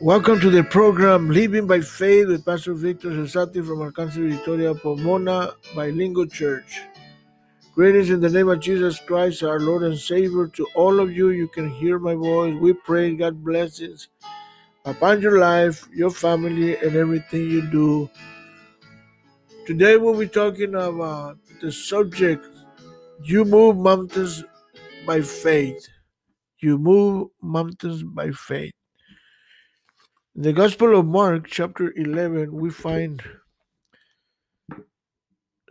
Welcome to the program Living by Faith with Pastor Victor Cesati from Alcance Victoria Pomona Bilingual Church. Greetings in the name of Jesus Christ, our Lord and Savior. To all of you, you can hear my voice. We pray God blessings upon your life, your family, and everything you do. Today we'll be talking about the subject You move mountains by faith. You move mountains by faith. In the Gospel of Mark, chapter 11, we find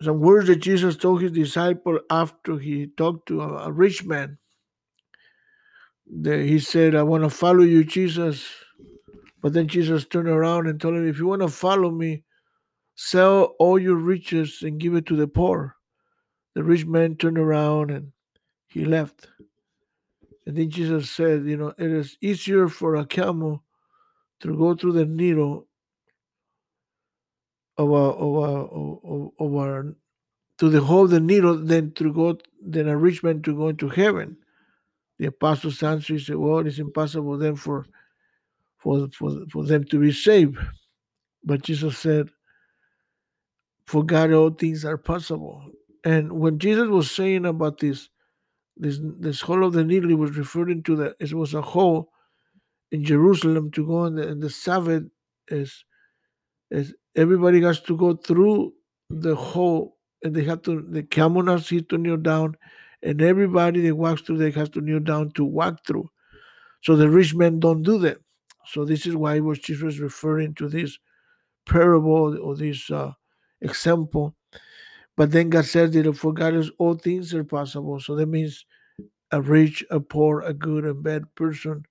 some words that Jesus told his disciple after he talked to a, rich man. He said, I want to follow you, Jesus. But then Jesus turned around and told him, If you want to follow me, sell all your riches and give it to the poor. The rich man turned around and he left. And then Jesus said, You know, it is easier for a camel to go through the needle of a, of a, of, of a to the hole the needle than to go than a rich man to go into heaven. The apostles answered, said, Well, it's impossible then for for, for, for them to be saved. But Jesus said, For God all things are possible. And when Jesus was saying about this, this this hole of the needle, he was referring to that it was a hole in Jerusalem to go on the, the Sabbath is is everybody has to go through the hole and they have to the camel has to kneel down and everybody that walks through they has to kneel down to walk through. So the rich men don't do that. So this is why was Jesus referring to this parable or this uh, example. But then God said that for God is all things are possible. So that means a rich, a poor, a good, a bad person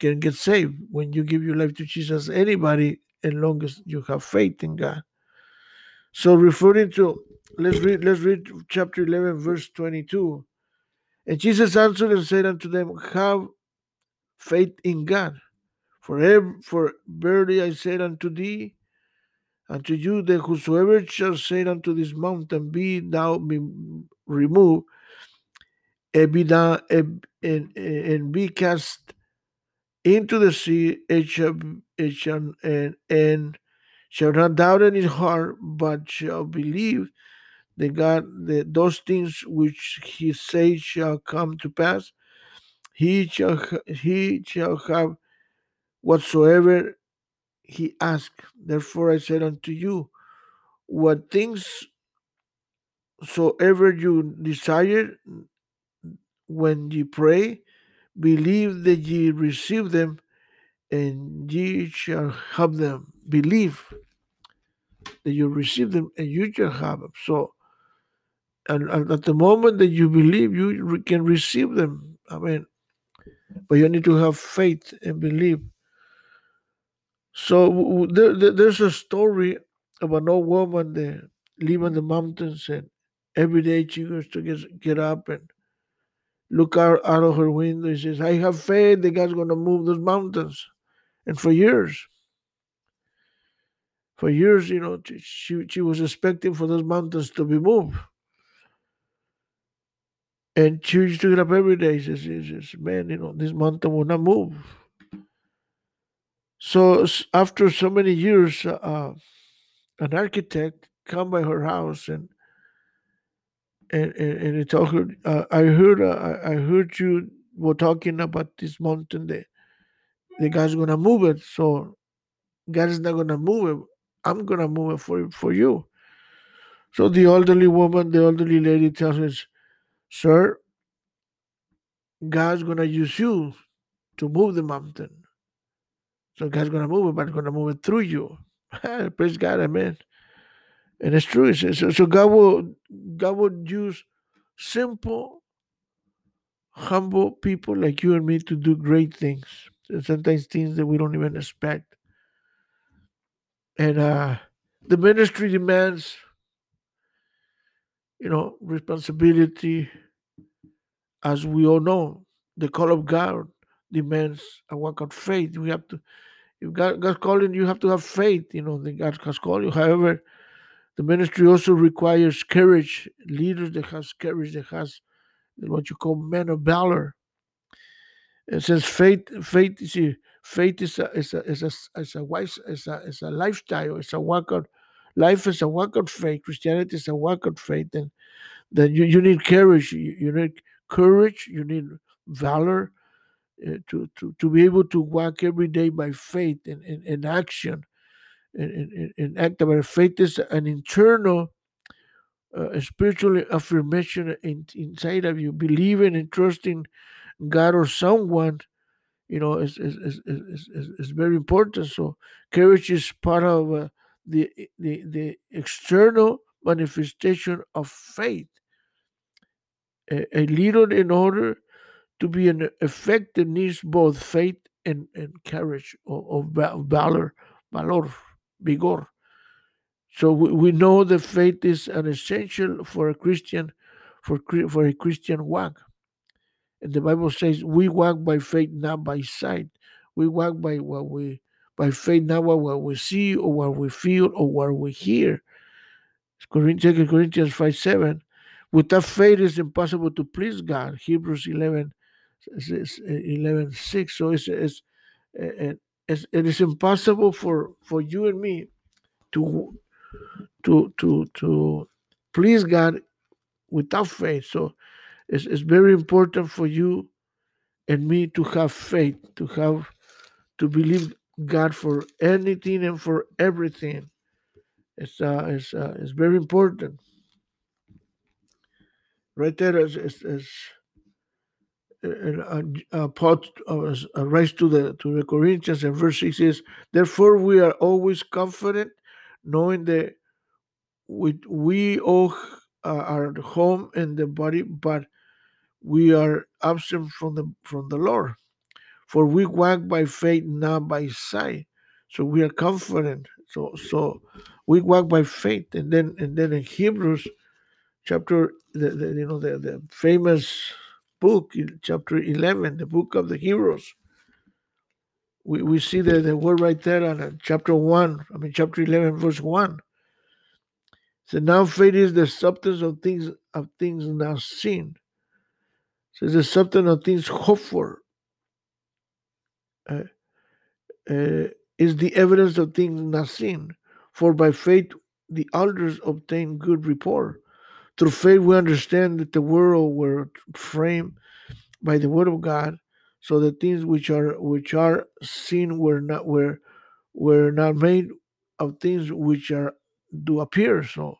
can get saved when you give your life to Jesus. Anybody, as long as you have faith in God. So referring to let's read let's read chapter 11 verse 22 and jesus answered and said unto them have faith in god for ever, for verily i said unto thee unto you that whosoever shall say unto this mountain be thou be removed and be and, and, and be cast into the sea it shall, it shall and, and shall not doubt in his heart but shall believe that God that those things which he says shall come to pass, he shall he shall have whatsoever he ask. Therefore I said unto you, what things soever you desire when ye pray, believe that ye receive them, and ye shall have them. Believe that you receive them, and you shall have them. So and, and at the moment that you believe, you re- can receive them. I mean, but you need to have faith and believe. So there, there- there's a story of an old woman that live in the mountains, and every day she goes to get, get up and look out, out of her window. and says, "I have faith that God's going to move those mountains." And for years, for years, you know, she she was expecting for those mountains to be moved. And she used to get up every day. She says, she says, man, you know, this mountain will not move. So after so many years, uh, an architect come by her house and and and, and told her, uh, "I heard, uh, I heard you were talking about this mountain. That the God's gonna move it. So God is not gonna move it. I'm gonna move it for for you." So the elderly woman, the elderly lady, tells us, "Sir, God's gonna use you to move the mountain. So God's gonna move it, but gonna move it through you." Praise God, Amen. And it's true. It's- So, so God will God will use simple, humble people like you and me to do great things. And sometimes things that we don't even expect. And uh the ministry demands, you know, responsibility, as we all know. The call of God demands a work of faith. We have to if God God's calling you have to have faith, you know, that God has called you. However, the ministry also requires courage, leaders that has courage, that has what you call men of valor. It says faith, faith, you see, faith is a is a is a is a wise is a is a lifestyle. It's a walk of life is a walk of faith. Christianity is a walk of faith, and then you, you need courage. You, you need courage. You need valor uh, to to to be able to walk every day by faith in in, in action. In, in act of faith is an internal uh, spiritual affirmation in, inside of you, believing and trusting God or someone you know, is is, is, is, is, is very important. So courage is part of uh, the, the the external manifestation of faith. A, a leader, in order to be an effective, needs both faith and, and courage or, or valor, valor, vigor. So we, we know that faith is an essential for a Christian, for for a Christian walk. And the Bible says we walk by faith, not by sight. We walk by what we by faith, not what we see or what we feel or what we hear. Corinthians, Corinthians 5 7. Without faith, it's impossible to please God. Hebrews 11, 11 6. So it's, it's, it's, it is impossible for, for you and me to, to, to, to please God without faith. So it's, it's very important for you and me to have faith, to have to believe God for anything and for everything. It's uh, it's uh, it's very important. Right there is is, is uh, uh, Paul uh, writes to the to the Corinthians in verse six is therefore we are always confident, knowing that we we all are at home in the body, but we are absent from the from the Lord. For we walk by faith, not by sight. So we are confident. So so we walk by faith. And then and then in Hebrews chapter the, the you know the, the famous book, chapter 11, the book of the heroes. We, we see the, the word right there on chapter 1, I mean chapter 11, verse 1. So now faith is the substance of things of things not seen says the substance of things hoped for uh, uh, is the evidence of things not seen. For by faith the elders obtained good report. Through faith we understand that the world were framed by the word of God, so the things which are which are seen were not were were not made of things which are do appear. So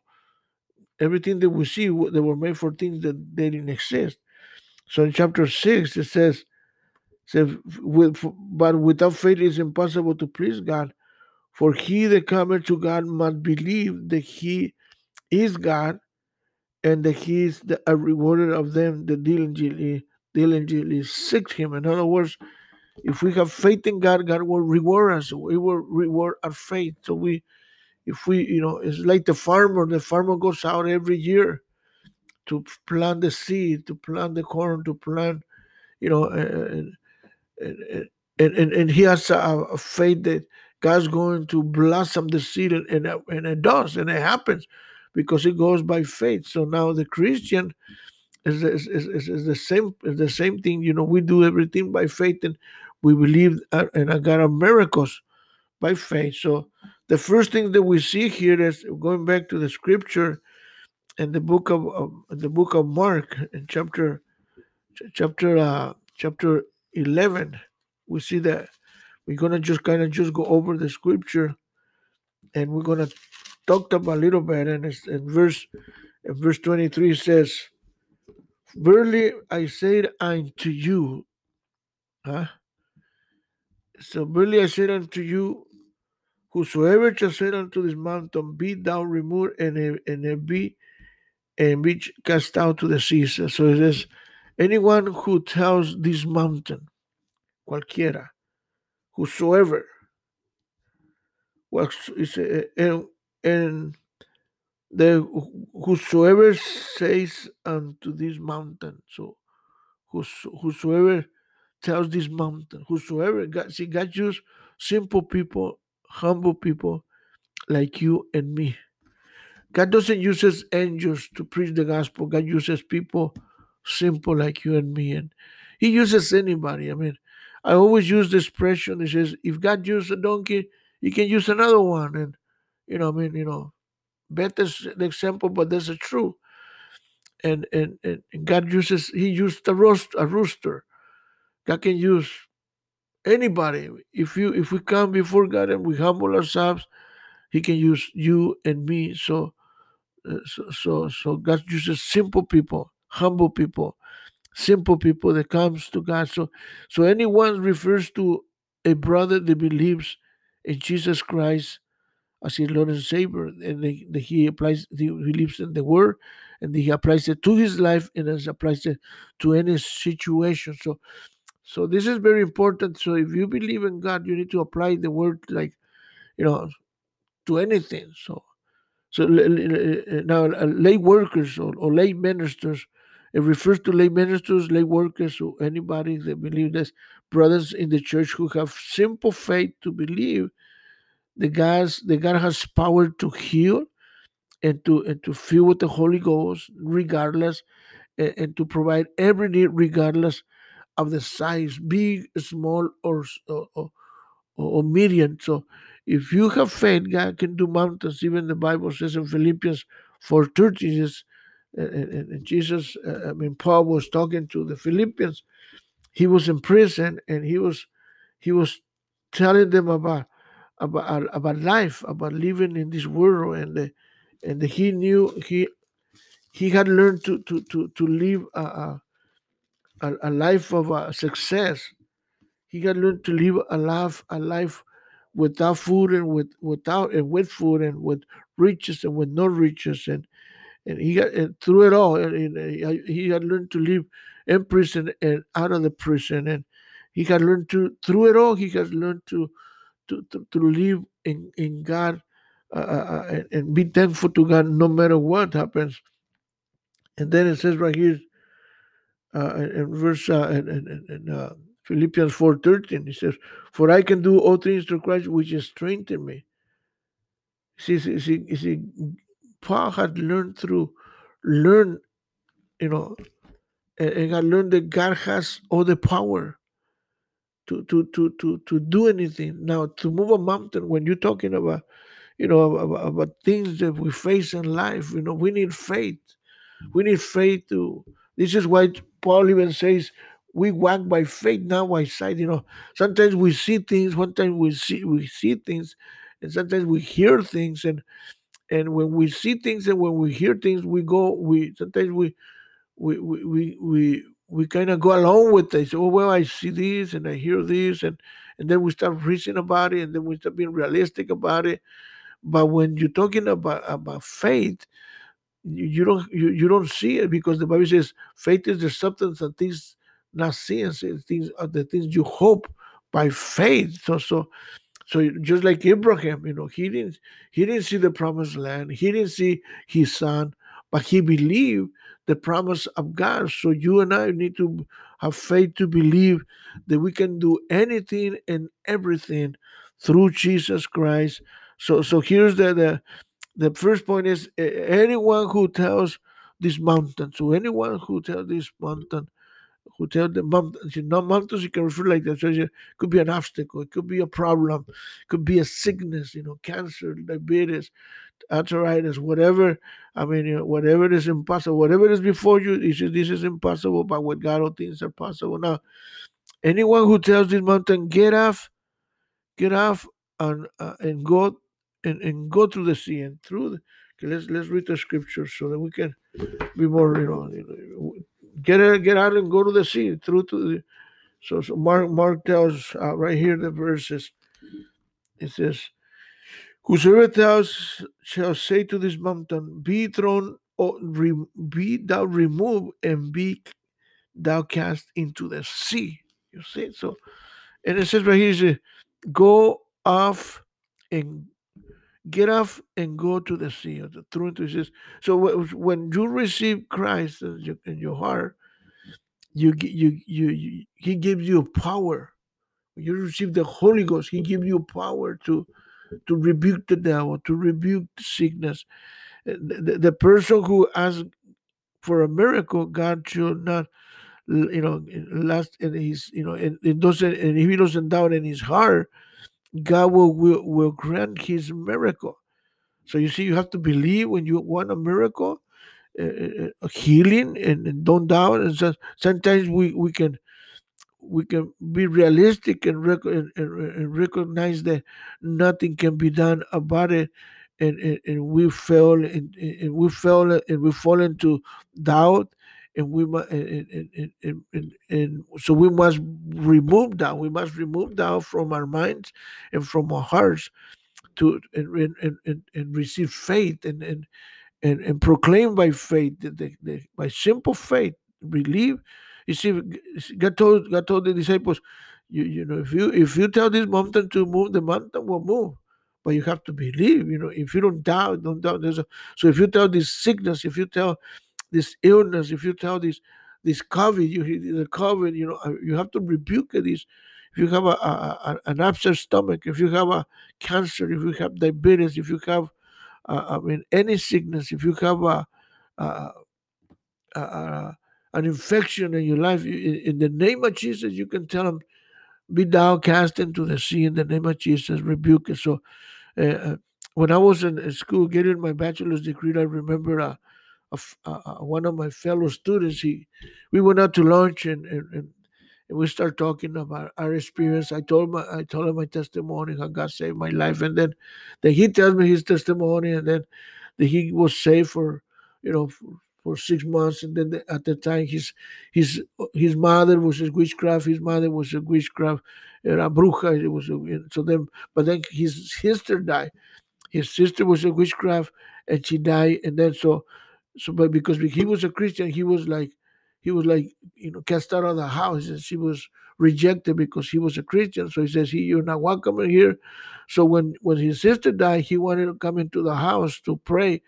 everything that we see, they were made for things that they didn't exist. So in chapter 6, it says, says But without faith it is impossible to please God. For he that cometh to God must believe that he is God and that he is the, a rewarder of them that diligently, diligently seek him. In other words, if we have faith in God, God will reward us. We will reward our faith. So we, if we, you know, it's like the farmer. The farmer goes out every year to plant the seed, to plant the corn, to plant, you know, and and, and, and and he has a, a, faith that God's going to blossom the seed, and, and, and it does, and it happens because it goes by faith. So now the Christian is, is, is, is the same is the same thing. You know, we do everything by faith, and we believe in a God of miracles by faith. So the first thing that we see here is going back to the scripture in the book of, of the book of Mark in chapter chapter uh, chapter 11 we see that we're gonna just kind of just go over the scripture and we're gonna talk about a little bit and it's in verse in verse 23 says verily I say unto you huh so verily I say unto you whosoever shall say unto this mountain be thou removed and, and be and be cast out to the seas. So it says, anyone who tells this mountain, cualquiera, whosoever, and, and the whosoever says unto this mountain, so whosoever tells this mountain, whosoever, God, see, God used simple people, humble people like you and me God doesn't use angels to preach the gospel. God uses people simple like you and me. And He uses anybody. I mean, I always use the expression he says, if God used a donkey, he can use another one. And, you know, I mean, you know, better the example, but that's a true. And, and, and God uses, he used a, roast, a rooster. God can use anybody. If you if we come before God and we humble ourselves, he can use you and me. So, uh, so, so, so God uses simple people, humble people, simple people that comes to God. So, so anyone refers to a brother that believes in Jesus Christ as his Lord and Savior, and that he applies, he believes in the Word, and he applies it to his life, and as applies it to any situation. So, so this is very important. So, if you believe in God, you need to apply the Word, like you know, to anything. So, so now uh, lay workers or, or lay ministers, it refers to lay ministers, lay workers, or anybody that believe this, brothers in the church who have simple faith to believe the God's the God has power to heal and to and to fill with the Holy Ghost, regardless, and, and to provide every need, regardless of the size, big, small, or or, or, or medium. So if you have faith, God can do mountains. Even the Bible says in Philippians 4.30, says, and, and Jesus, uh, I mean, Paul was talking to the Philippians. He was in prison and he was he was telling them about about uh, about life, about living in this world, and the, and he knew he he had learned to to to to live a a, a life of uh, success. He had learned to live a life a life without food and with without and with food and with riches and with no riches and and he got and through it all and, and uh, he had learned to live in prison and out of the prison and he had learned to through it all he has learned to to to, to live in in God uh, uh, and, and be thankful to God no matter what happens and then it says right here uh, in verse uh, in, in, in uh, Philippians 4.13, he says, For I can do all things through Christ which is strengthened me. See, see, see, see, Paul had learned through, learn, you know, and, and had learned that God has all the power to, to, to, to, to do anything. Now, to move a mountain, when you're talking about, you know, about, about things that we face in life, you know, we need faith. We need faith to, this is why Paul even says, we walk by faith, not by sight. You know, sometimes we see things, sometimes we see we see things, and sometimes we hear things, and and when we see things and when we hear things, we go. We sometimes we we we we we, we kind of go along with it. So, oh well, I see this and I hear this, and and then we start reasoning about it, and then we start being realistic about it. But when you're talking about about faith, you, you don't you, you don't see it because the Bible says faith is the substance of things not seeing things are uh, the things you hope by faith. So so so just like Abraham, you know, he didn't he didn't see the promised land, he didn't see his son, but he believed the promise of God. So you and I need to have faith to believe that we can do anything and everything through Jesus Christ. So so here's the the, the first point is anyone who tells this mountain, so anyone who tells this mountain who tell the mom, you can refer like that. So it could be an obstacle, it could be a problem, it could be a sickness, you know, cancer, diabetes, arthritis, whatever. I mean, you know, whatever is impossible, whatever is before you, you say, this is impossible, but with God, all things are possible. Now, anyone who tells this mountain, get off, get off, and uh, and go and, and go through the sea and through the, okay, let's let's read the scriptures so that we can be more, you know, you know get get out and go to the sea through to the. So, so Mark Mark tells uh, right here the verses. It says, "Whosoever tells shall say to this mountain, Be thrown, or re, be thou removed, and be thou cast into the sea." You see, so and it says right here, says, "Go off and get off and go to the sea of the truth says so when you receive christ in your, heart you, you you you he gives you power. You receive the holy ghost he gives you power to to rebuke the devil to rebuke the sickness. Eh, the, the, the person who asks for a miracle god should not you know, last and he's, you know, and it doesn't, and if he doesn't doubt in his heart, God will, will, will grant his miracle. So you see, you have to believe when you want a miracle, uh, a healing, and, and, don't doubt. And so sometimes we, we can we can be realistic and, rec- and, and, recognize that nothing can be done about it and, and, we fail and, and we fail and we fall into doubt and we must and, and, and, and, and so we must remove that we must remove that from our minds and from our hearts to and, and, and, and receive faith and, and and, and proclaim by faith the, the, by simple faith believe you see god told god told the disciples you, you know if you if you tell this mountain to move the mountain will move but you have to believe you know if you don't doubt don't doubt there's a, so if you tell this sickness if you tell this illness if you tell this this covid you the covid you know uh, you have to rebuke this if you have a, a, a, an upset stomach if you have a cancer if you have diabetes if you have uh, i mean any sickness if you have a, an infection in your life in, in the name of jesus you can tell them be thou cast into the sea in the name of jesus rebuke it. So uh, when I was in school getting my bachelor's degree, I remember uh, uh, one of my fellow students. He, we went out to lunch and, and, and we start talking about our experience. I told my I told him my testimony, how God saved my life, and then then he tells me his testimony, and then that he was saved for you know for, for six months, and then the, at the time his his his mother was a witchcraft, his mother was a witchcraft, era bruja. It was a, so then, but then his sister died. His sister was a witchcraft, and she died, and then so so but because he was a Christian, he was like he was like you know cast out of the house, and she was rejected because he was a Christian. So he says, "He, you're not welcome here." So when when his sister died, he wanted to come into the house to pray,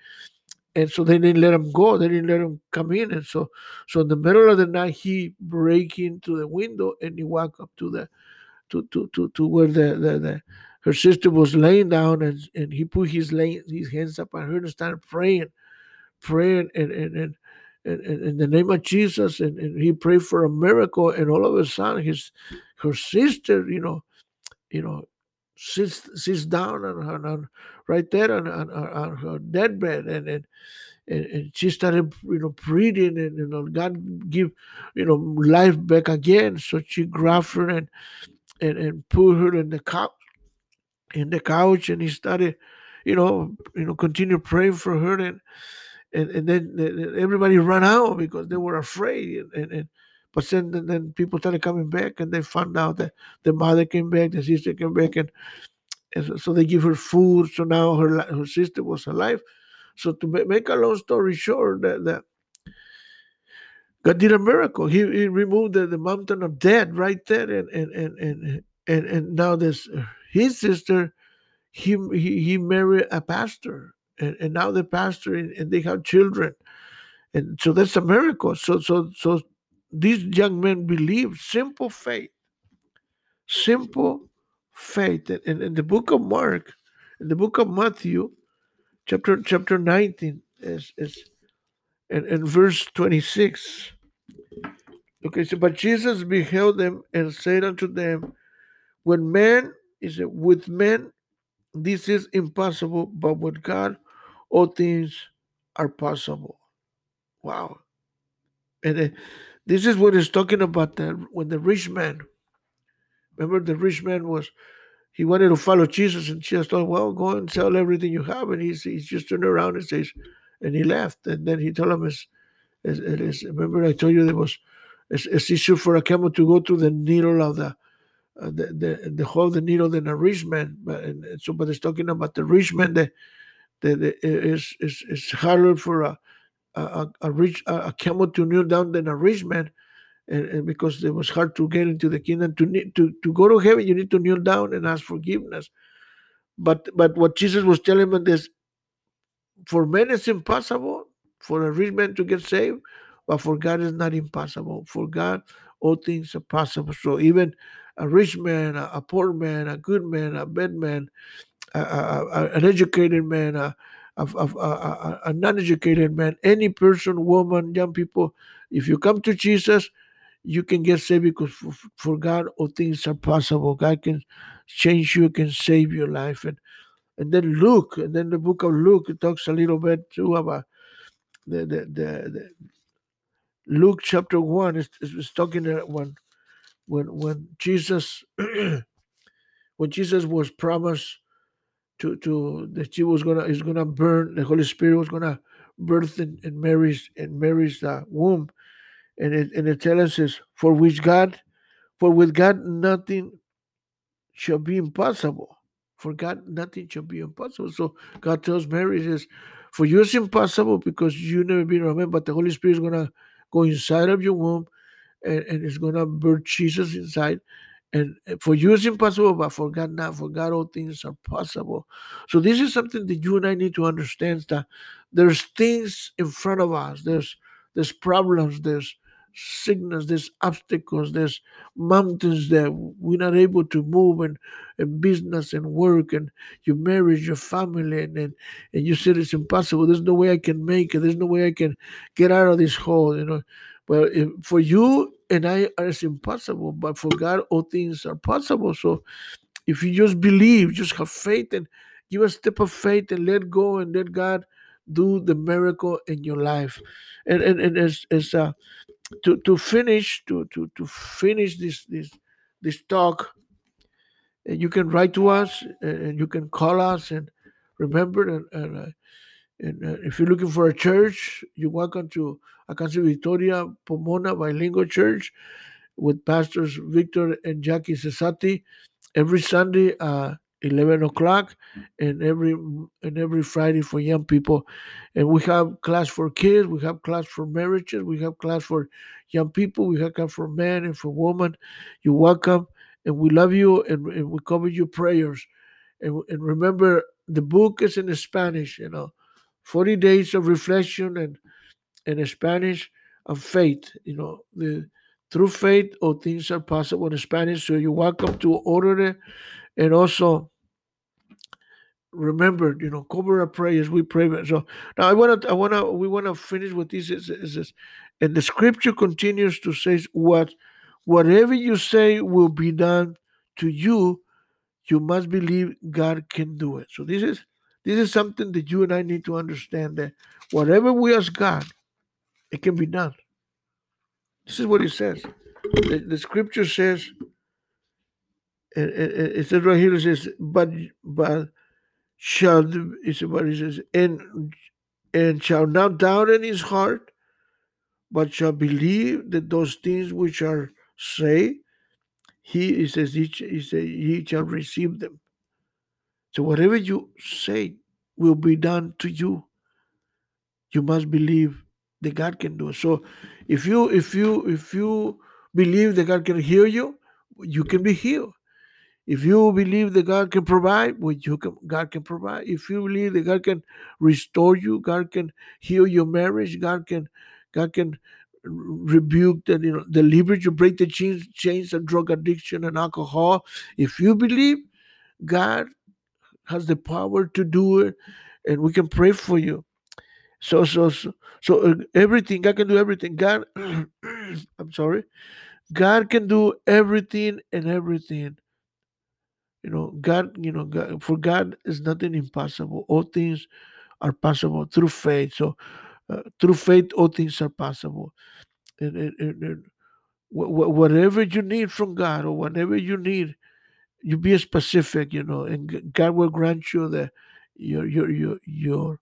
and so they didn't let him go. They didn't let him come in, and so so in the middle of the night, he break into the window and he walk up to the to to to, to where the, the the her sister was laying down, and and he put his lay, his hands up on her and started praying, praying, and and and. In, the name of Jesus, and, and he prayed for a miracle, and all of a sudden, his her sister, you know, you know, sits sits down on, on, on right there on, on, on her deathbed and and, and she started you know breathing and you know God give you know life back again so she grabbed her and and, and put her in the couch in the couch and he started you know you know continue praying for her and and, and then everybody ran out because they were afraid and, and, and but then, then people started coming back and they found out that the mother came back, the sister came back, and, and so they give her food. So now her her sister was alive. So to make a long story short, that, that God did a miracle. He, he removed the, the mountain of death right there, and and and and and, and now this his sister, he he, he married a pastor, and, and now the pastor and, they have children, and so that's a miracle. So so so these young men believe simple faith, simple faith. And in the book of Mark, in the book of Matthew, chapter chapter 19 is, is and, and verse 26. Okay, so but Jesus beheld them and said unto them, When man is with men, this is impossible, but with God, all things are possible. Wow. And uh, this is what he's talking about the, when the rich man, remember the rich man was, he wanted to follow Jesus and Jesus told, him, well, go and sell everything you have. And he's, he's just turned around and says, and he left. And then he told him, it's, it is, remember I told you there was, it's, it's easier for a camel to go through the needle of the, uh, the, the, the hole the needle than a rich man. But and, and so, but it's talking about the rich man that, is harder for a, a, a rich a camel to kneel down than a rich man, and, and, because it was hard to get into the kingdom. To to to go to heaven, you need to kneel down and ask forgiveness. But but what Jesus was telling them is, for men it's impossible for a rich man to get saved, but for God it's not impossible. For God, all things are possible. So even a rich man, a, a poor man, a good man, a bad man, an educated man, a, a non-educated man, any person, woman, young people, if you come to Jesus, you can get saved because for, for God all things are possible. God can change you, can save your life. And and then Luke, and then the book of Luke talks a little bit too about the the, the, the Luke chapter one is, is talking when when when Jesus when Jesus was promised to to that he was gonna is gonna burn the Holy Spirit was gonna birth in, in Mary's in Mary's uh, womb, and it and it tells us for which God, for with God nothing shall be impossible. For God nothing shall be impossible. So God tells Mary says, for you it's impossible because you never been remembered, but the Holy Spirit is gonna go inside of your womb, and, and it's gonna birth Jesus inside, and eh, for you it's impossible, but for God not. For God all things are possible. So this is something that you and I need to understand that there's things in front of us. There's there's problems, there's sickness, there's obstacles, there's mountains that we're not able to move and, and business and work and your marriage, your family, and, and, and you said it's impossible. There's no way I can make it. There's no way I can get out of this hole, you know. Well, if, for you and I, it's impossible, but for God, all things are possible. So if you just believe, just have faith and give a step of faith and let go and let God do the miracle in your life. And and, and as, as uh, to, to finish to, to, to finish this this this talk, and you can write to us and you can call us and remember and, and uh, and uh, if you're looking for a church, you're welcome to Alcance Victoria Pomona Bilingual Church with Pastors Victor and Jackie Cesati every Sunday, uh, 11 o'clock, and every and every Friday for young people. And we have class for kids, we have class for marriages, we have class for young people, we have class for men and for women. You're welcome, and we love you, and, and we cover your prayers. And, and remember, the book is in Spanish, you know 40 days of reflection and in Spanish of faith. You know, the through faith all things are possible in Spanish. So you're welcome to order it. And also remember, you know, cover our prayers. We pray. So now I wanna I wanna we wanna finish with this is, is, is and the scripture continues to say what whatever you say will be done to you, you must believe God can do it. So this is this is something that you and I need to understand that whatever we ask God, it can be done. This is what it says. The, the scripture says, it, it, it, says right here, it says, but but shall it's what it says, and and shall not doubt in his heart, but shall believe that those things which are say, he, he says he, he, say, he shall receive them. So whatever you say will be done to you. You must believe that God can do it. So if you if you if you believe that God can heal you, you can be healed. If you believe that God can provide, well, you can, God can provide. If you believe that God can restore you, God can heal your marriage, God can, God can rebuke and you know deliver you, break the chains, chains of drug addiction and alcohol. If you believe, God has the power to do it, and we can pray for you. So, so, so, so uh, everything God can do everything. God, I'm sorry, God can do everything and everything. You know, God, you know, God, for God is nothing impossible. All things are possible through faith. So, uh, through faith, all things are possible. And, and, and, and whatever you need from God or whatever you need, you be specific, you know, and God will grant you the your your your your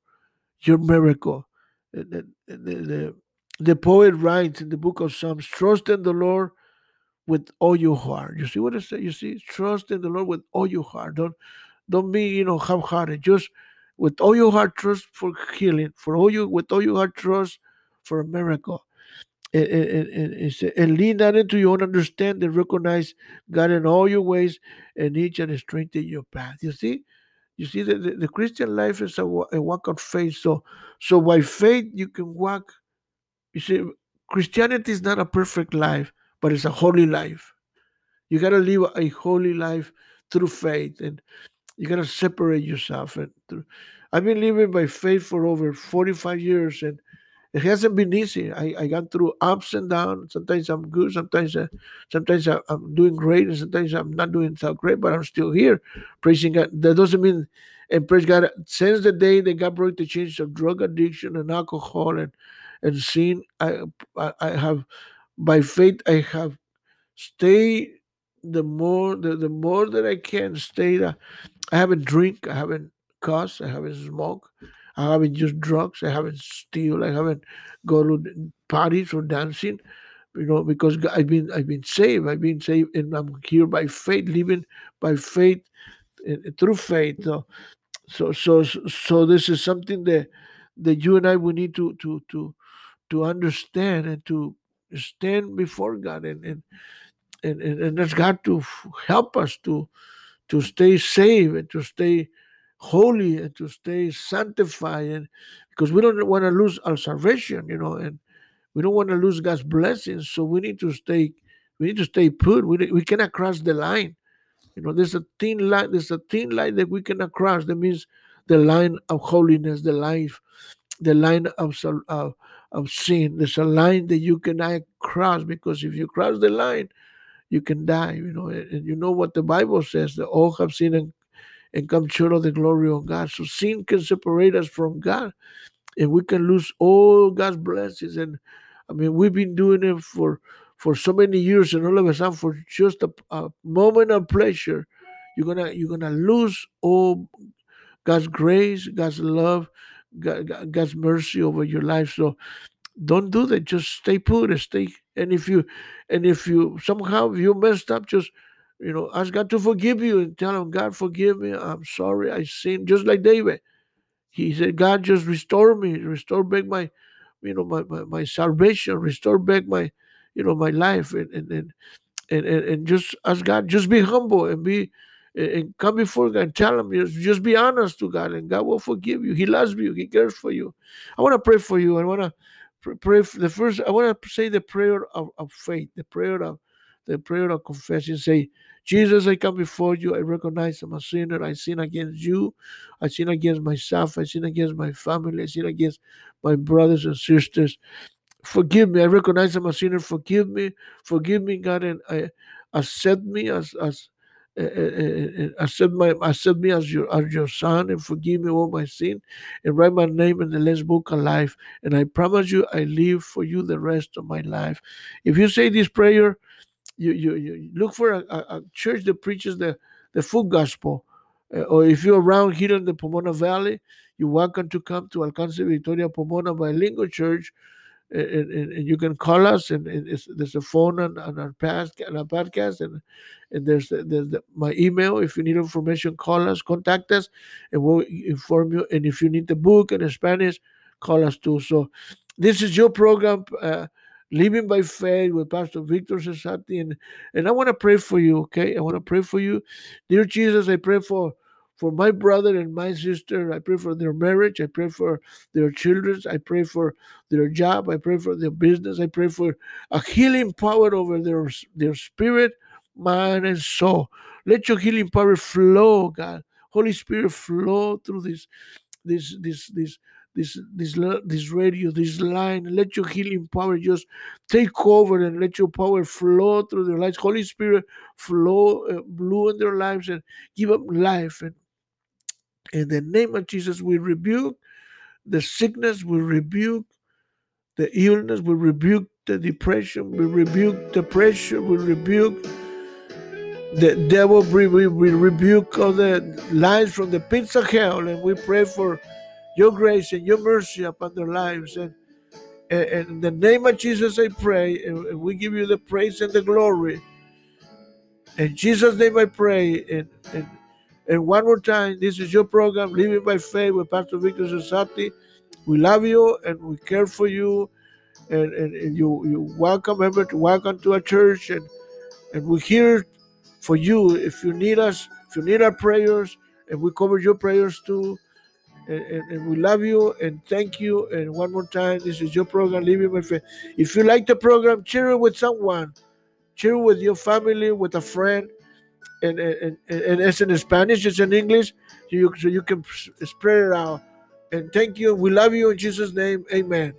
your miracle. The, the, the, the poet writes in the book of Psalms, trust in the Lord with all your heart. You see what I says? You see, trust in the Lord with all your heart. Don't don't be, you know, half-hearted. Just with all your heart, trust for healing. For all you, with all your heart, trust for a miracle. And, and, and, and lean not into your own understanding. Recognize God in all your ways, and each and strengthen your path. You see, you see that the, the, Christian life is a, a walk of faith. So, so by faith you can walk. You see, Christianity is not a perfect life but it's a holy life. You got to live a holy life through faith, and you got to separate yourself. And through, I've been living by faith for over 45 years, and it hasn't been easy. I, I got through ups and downs. Sometimes I'm good. Sometimes uh, sometimes I, am doing great, and sometimes I'm not doing so great. But I'm still here, praising God. That doesn't mean, and praise God. Since the day that God brought the change of drug addiction and alcohol and and sin, I I, I have by faith I have stayed the more the, the more that I can stay. I haven't drink. I haven't cuss. I haven't smoke. I haven't used drugs. I haven't steal. I haven't go to parties or dancing. You know, because I've been I've been saved. I've been saved, and I'm here by faith, living by faith, eh, eh, through faith. So, so so so this is something that that you and I we need to to to to understand and to stand before God and and and, and, and ask God to help us to to stay safe and to stay holy and to stay sanctified because we don't want to lose our salvation you know and we don't want to lose god's blessings so we need to stay we need to stay put. We, we cannot cross the line. You know there's a thin line there's a thin line that we cannot cross. That means the line of holiness the life the line of of, of sin. There's a line that you cannot cross because if you cross the line you can die you know and, you know what the bible says that all have sinned and and come short of the glory of God. So sin can separate us from God, and we can lose all God's blessings. And I mean, we've been doing it for for so many years, and all of a sudden, for just a, a moment of pleasure, you're gonna you're gonna lose all God's grace, God's love, God, God's mercy over your life. So don't do that. Just stay put. Stay. And if you and if you somehow you messed up, just you know, ask God to forgive you and tell him, God, forgive me. I'm sorry. I sinned. Just like David. He said, God, just restore me. Restore back my, you know, my, my, my salvation. Restore back my, you know, my life. And, and, and, and, and just ask God, just be humble and be, and come before God and tell him, just, just be honest to God and God will forgive you. He loves you. He cares for you. I want to pray for you. I want to pray for the first, I want to say the prayer of, of faith, the prayer of, the prayer of confession. Say, Jesus, I come before you. I recognize I'm a sinner. I sin against you. I sin against myself. I sin against my family. I sin against my brothers and sisters. Forgive me. I recognize I'm a sinner. Forgive me. Forgive me, God, and I accept me as as uh, uh, accept my accept me as your as your son and forgive me all my sin and write my name in the Lamb's book of life and I promise you I live for you the rest of my life. If you say this prayer, you, you, you look for a, a, church that preaches the, the full gospel. Uh, or if you're around here in the Pomona Valley, you're welcome to come to Alcance Victoria Pomona Bilingual Church. And, and, and, you can call us, and, and there's a phone on, on our past on our podcast, and and there's there's the, my email. If you need information, call us, contact us, and we'll inform you. And if you need the book in Spanish, call us too. So, this is your program. Uh, living by faith with Pastor Victor Cesati. And, and I want to pray for you, okay? I want to pray for you. Dear Jesus, I pray for for my brother and my sister. I pray for their marriage. I pray for their children. I pray for their job. I pray for their business. I pray for a healing power over their, their spirit, mind, and soul. Let your healing power flow, God. Holy Spirit, flow through this, this, this, this this this this radio, this line. Let your healing power just take over and let your power flow through their lives. Holy Spirit, flow, uh, blow in their lives and give them life. And in the name of Jesus, we rebuke the sickness, we rebuke the illness, we rebuke the depression, we rebuke the pressure, we rebuke the devil, we, we, we rebuke all the lies from the pits of hell, and we pray for your grace and your mercy upon their lives. And, and, in the name of Jesus, I pray, and, we give you the praise and the glory. In Jesus' name, I pray. And, and, and one more time, this is your program, Living by Faith with Pastor Victor Cesati. We love you and we care for you. And, and, and you you welcome ever to welcome to our church and and we're here for you if you need us if you need our prayers and we cover your prayers too and, and, and, we love you and thank you. And one more time, this is your program, Living by Faith. If you like the program, share it with someone, share it with your family, with a friend. And, and, and, and it's in Spanish, it's in English, so you, so you can spread it out. And thank you. We love you in Jesus' name. Amen.